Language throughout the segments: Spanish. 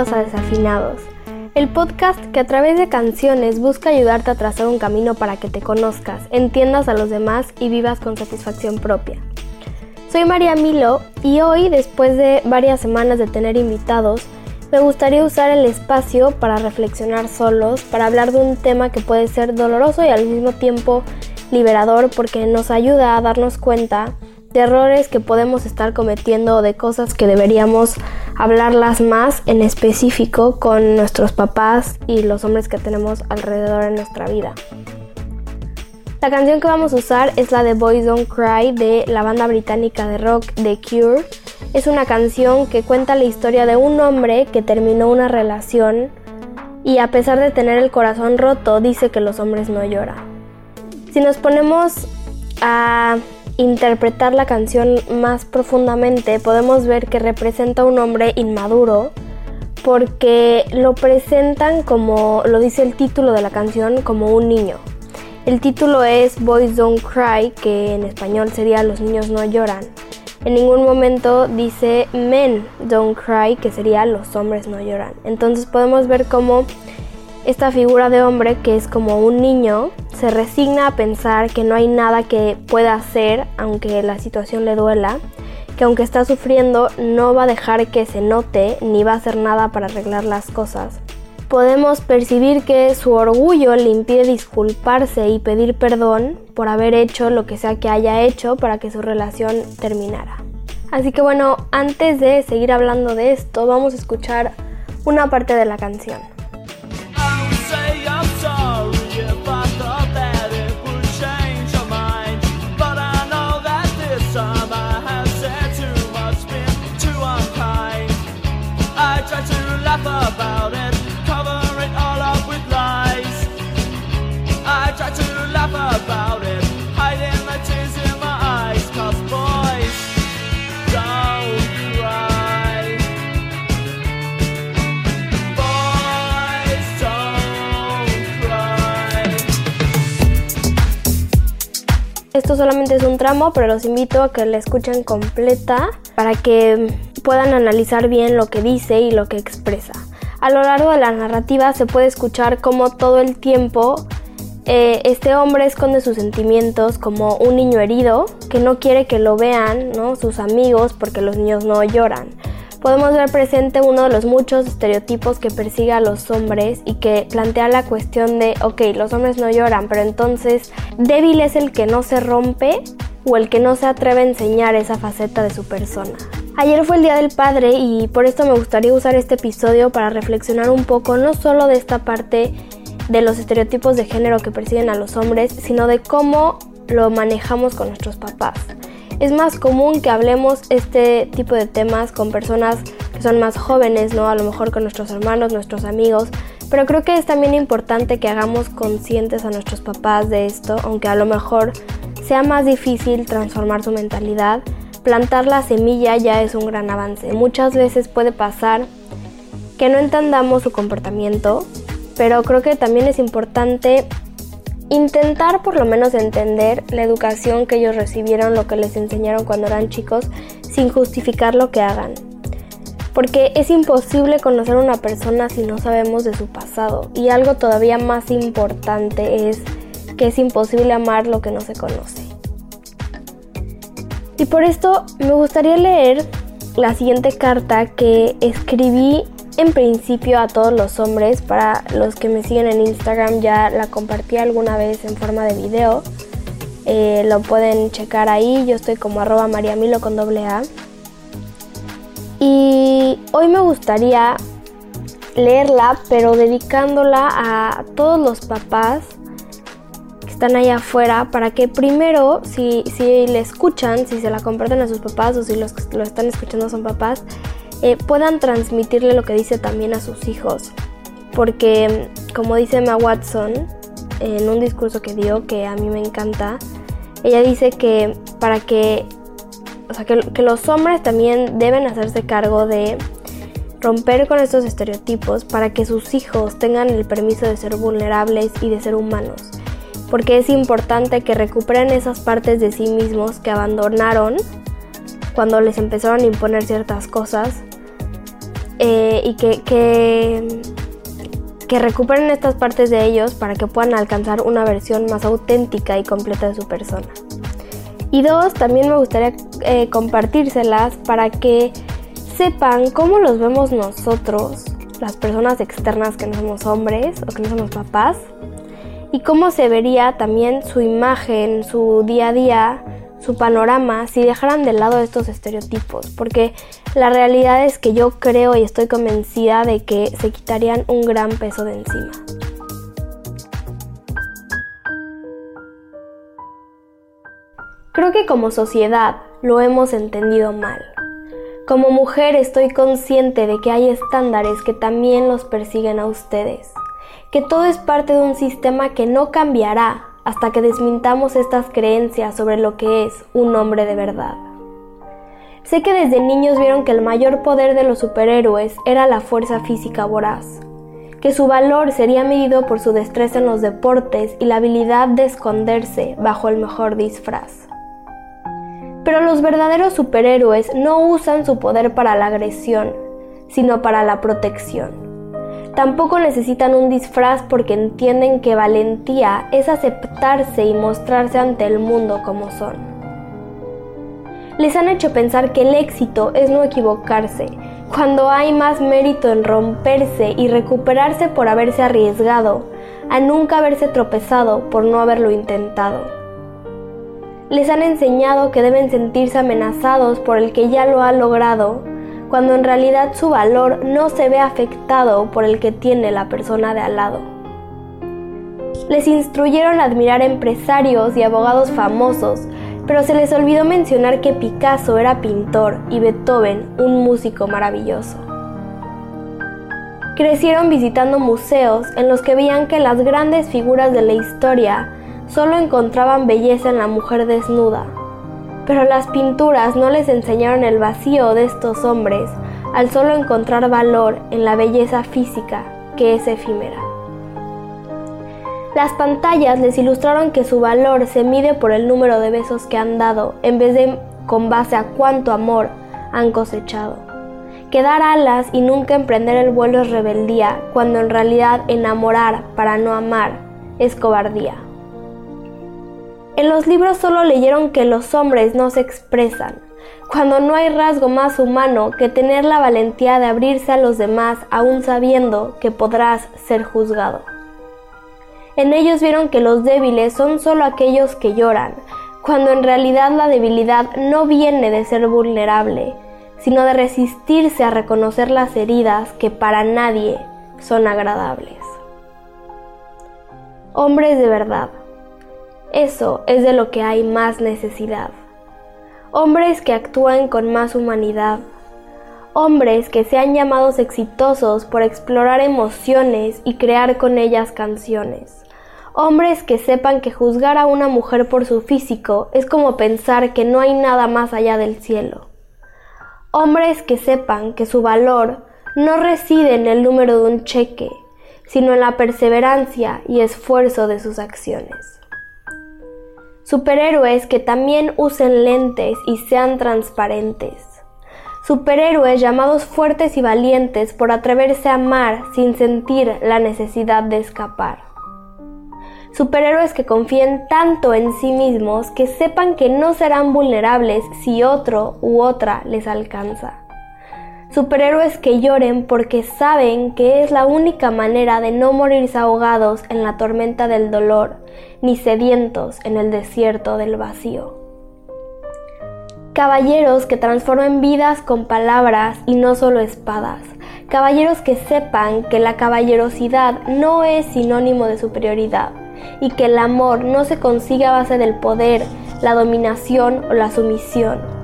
A Desafinados, el podcast que a través de canciones busca ayudarte a trazar un camino para que te conozcas, entiendas a los demás y vivas con satisfacción propia. Soy María Milo y hoy, después de varias semanas de tener invitados, me gustaría usar el espacio para reflexionar solos, para hablar de un tema que puede ser doloroso y al mismo tiempo liberador porque nos ayuda a darnos cuenta de errores que podemos estar cometiendo o de cosas que deberíamos hablarlas más en específico con nuestros papás y los hombres que tenemos alrededor en nuestra vida. La canción que vamos a usar es la de Boys Don't Cry de la banda británica de rock The Cure. Es una canción que cuenta la historia de un hombre que terminó una relación y a pesar de tener el corazón roto dice que los hombres no lloran. Si nos ponemos a interpretar la canción más profundamente, podemos ver que representa a un hombre inmaduro porque lo presentan como, lo dice el título de la canción, como un niño. El título es Boys Don't Cry, que en español sería Los niños no lloran. En ningún momento dice Men Don't Cry, que sería Los hombres no lloran. Entonces podemos ver cómo esta figura de hombre, que es como un niño, se resigna a pensar que no hay nada que pueda hacer aunque la situación le duela, que aunque está sufriendo no va a dejar que se note ni va a hacer nada para arreglar las cosas. Podemos percibir que su orgullo le impide disculparse y pedir perdón por haber hecho lo que sea que haya hecho para que su relación terminara. Así que bueno, antes de seguir hablando de esto, vamos a escuchar una parte de la canción. Esto solamente es un tramo, pero los invito a que la escuchen completa para que puedan analizar bien lo que dice y lo que expresa. A lo largo de la narrativa se puede escuchar cómo todo el tiempo eh, este hombre esconde sus sentimientos como un niño herido que no quiere que lo vean ¿no? sus amigos porque los niños no lloran. Podemos ver presente uno de los muchos estereotipos que persigue a los hombres y que plantea la cuestión de, ok, los hombres no lloran, pero entonces débil es el que no se rompe o el que no se atreve a enseñar esa faceta de su persona. Ayer fue el Día del Padre y por esto me gustaría usar este episodio para reflexionar un poco no solo de esta parte de los estereotipos de género que persiguen a los hombres, sino de cómo lo manejamos con nuestros papás. Es más común que hablemos este tipo de temas con personas que son más jóvenes, ¿no? A lo mejor con nuestros hermanos, nuestros amigos, pero creo que es también importante que hagamos conscientes a nuestros papás de esto, aunque a lo mejor sea más difícil transformar su mentalidad plantar la semilla ya es un gran avance. Muchas veces puede pasar que no entendamos su comportamiento, pero creo que también es importante intentar por lo menos entender la educación que ellos recibieron, lo que les enseñaron cuando eran chicos, sin justificar lo que hagan. porque es imposible conocer a una persona si no sabemos de su pasado. Y algo todavía más importante es que es imposible amar lo que no se conoce. Y por esto me gustaría leer la siguiente carta que escribí en principio a todos los hombres. Para los que me siguen en Instagram ya la compartí alguna vez en forma de video. Eh, lo pueden checar ahí. Yo estoy como arroba mariamilo con doble A. Y hoy me gustaría leerla, pero dedicándola a todos los papás que están allá afuera para que primero, si, si le escuchan, si se la comparten a sus papás o si los que lo están escuchando son papás, eh, puedan transmitirle lo que dice también a sus hijos. Porque, como dice Emma Watson en un discurso que dio, que a mí me encanta, ella dice que para que o sea, que, los hombres también deben hacerse cargo de romper con estos estereotipos para que sus hijos tengan el permiso de ser vulnerables y de ser humanos. Porque es importante que recuperen esas partes de sí mismos que abandonaron cuando les empezaron a imponer ciertas cosas eh, y que, que, que recuperen estas partes de ellos para que puedan alcanzar una versión más auténtica y completa de su persona. Y dos, también me gustaría eh, compartírselas para que sepan cómo los vemos nosotros, las personas externas que no somos hombres o que no somos papás, y cómo se vería también su imagen, su día a día, su panorama si dejaran de lado estos estereotipos, porque la realidad es que yo creo y estoy convencida de que se quitarían un gran peso de encima. Creo que como sociedad lo hemos entendido mal. Como mujer estoy consciente de que hay estándares que también los persiguen a ustedes, que todo es parte de un sistema que no cambiará hasta que desmintamos estas creencias sobre lo que es un hombre de verdad. Sé que desde niños vieron que el mayor poder de los superhéroes era la fuerza física voraz, que su valor sería medido por su destreza en los deportes y la habilidad de esconderse bajo el mejor disfraz. Pero los verdaderos superhéroes no usan su poder para la agresión, sino para la protección. Tampoco necesitan un disfraz porque entienden que valentía es aceptarse y mostrarse ante el mundo como son. Les han hecho pensar que el éxito es no equivocarse, cuando hay más mérito en romperse y recuperarse por haberse arriesgado, a nunca haberse tropezado por no haberlo intentado les han enseñado que deben sentirse amenazados por el que ya lo ha logrado, cuando en realidad su valor no se ve afectado por el que tiene la persona de al lado. Les instruyeron a admirar empresarios y abogados famosos, pero se les olvidó mencionar que Picasso era pintor y Beethoven un músico maravilloso. Crecieron visitando museos en los que veían que las grandes figuras de la historia solo encontraban belleza en la mujer desnuda. Pero las pinturas no les enseñaron el vacío de estos hombres al solo encontrar valor en la belleza física que es efímera. Las pantallas les ilustraron que su valor se mide por el número de besos que han dado en vez de con base a cuánto amor han cosechado. Que dar alas y nunca emprender el vuelo es rebeldía, cuando en realidad enamorar para no amar es cobardía. En los libros solo leyeron que los hombres no se expresan, cuando no hay rasgo más humano que tener la valentía de abrirse a los demás aún sabiendo que podrás ser juzgado. En ellos vieron que los débiles son solo aquellos que lloran, cuando en realidad la debilidad no viene de ser vulnerable, sino de resistirse a reconocer las heridas que para nadie son agradables. Hombres de verdad, eso es de lo que hay más necesidad. Hombres que actúan con más humanidad. Hombres que sean llamados exitosos por explorar emociones y crear con ellas canciones. Hombres que sepan que juzgar a una mujer por su físico es como pensar que no hay nada más allá del cielo. Hombres que sepan que su valor no reside en el número de un cheque, sino en la perseverancia y esfuerzo de sus acciones. Superhéroes que también usen lentes y sean transparentes. superhéroes llamados fuertes y valientes por atreverse a amar sin sentir la necesidad de escapar. Superhéroes que confíen tanto en sí mismos que sepan que no serán vulnerables si otro u otra les alcanza. Superhéroes que lloren porque saben que es la única manera de no morirse ahogados en la tormenta del dolor, ni sedientos en el desierto del vacío. Caballeros que transformen vidas con palabras y no solo espadas. Caballeros que sepan que la caballerosidad no es sinónimo de superioridad y que el amor no se consigue a base del poder, la dominación o la sumisión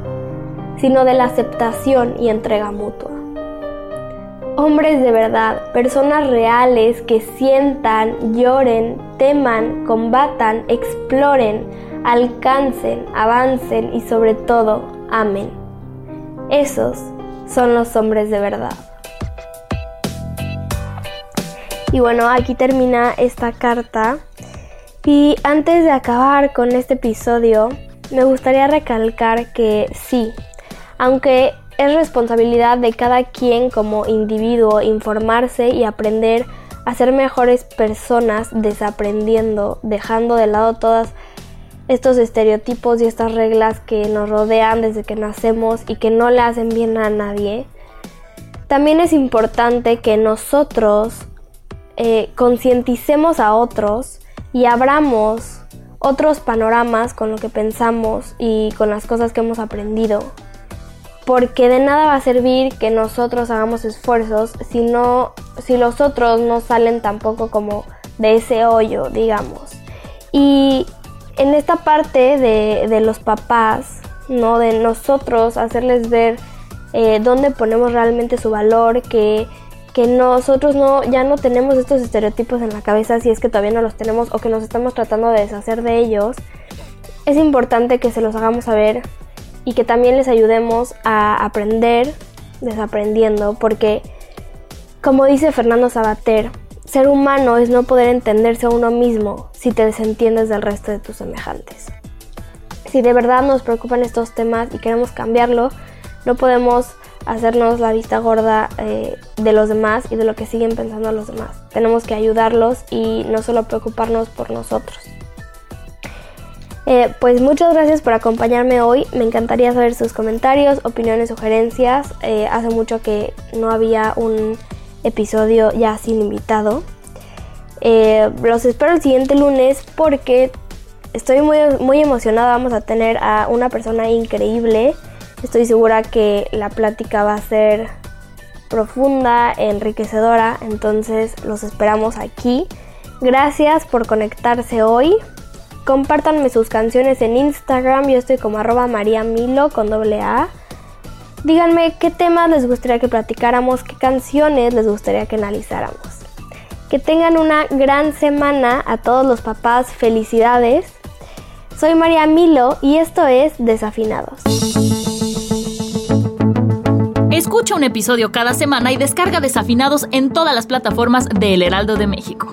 sino de la aceptación y entrega mutua. Hombres de verdad, personas reales que sientan, lloren, teman, combatan, exploren, alcancen, avancen y sobre todo amen. Esos son los hombres de verdad. Y bueno, aquí termina esta carta. Y antes de acabar con este episodio, me gustaría recalcar que sí, aunque es responsabilidad de cada quien como individuo informarse y aprender a ser mejores personas desaprendiendo, dejando de lado todos estos estereotipos y estas reglas que nos rodean desde que nacemos y que no le hacen bien a nadie. También es importante que nosotros eh, concienticemos a otros y abramos otros panoramas con lo que pensamos y con las cosas que hemos aprendido porque de nada va a servir que nosotros hagamos esfuerzos si no, si los otros no salen tampoco como de ese hoyo, digamos. Y en esta parte de, los papás, ¿no? De nosotros hacerles ver eh, dónde ponemos realmente su valor, que, que nosotros no, ya no tenemos estos estereotipos en la cabeza si es que todavía no los tenemos o que nos estamos tratando de deshacer de ellos. Es importante que se los hagamos saber y que también les ayudemos a aprender desaprendiendo, porque como dice Fernando Sabater, ser humano es no poder entenderse a uno mismo si te desentiendes del resto de tus semejantes. Si de verdad nos preocupan estos temas y queremos cambiarlo, no podemos hacernos la vista gorda eh, de los demás y de lo que siguen pensando los demás. Tenemos que ayudarlos y no solo preocuparnos por nosotros. Eh, pues muchas gracias por acompañarme hoy. Me encantaría saber sus comentarios, opiniones, sugerencias. Eh, hace mucho que no había un episodio ya sin invitado. Eh, los espero el siguiente lunes porque estoy muy, muy emocionada. Vamos a tener a una persona increíble. Estoy segura que la plática va a ser profunda, enriquecedora. Entonces los esperamos aquí. Gracias por conectarse hoy. Compártanme sus canciones en Instagram, yo estoy como arroba mariamilo con doble A. Díganme qué temas les gustaría que platicáramos, qué canciones les gustaría que analizáramos. Que tengan una gran semana a todos los papás, felicidades. Soy María Milo y esto es Desafinados. Escucha un episodio cada semana y descarga Desafinados en todas las plataformas de El Heraldo de México.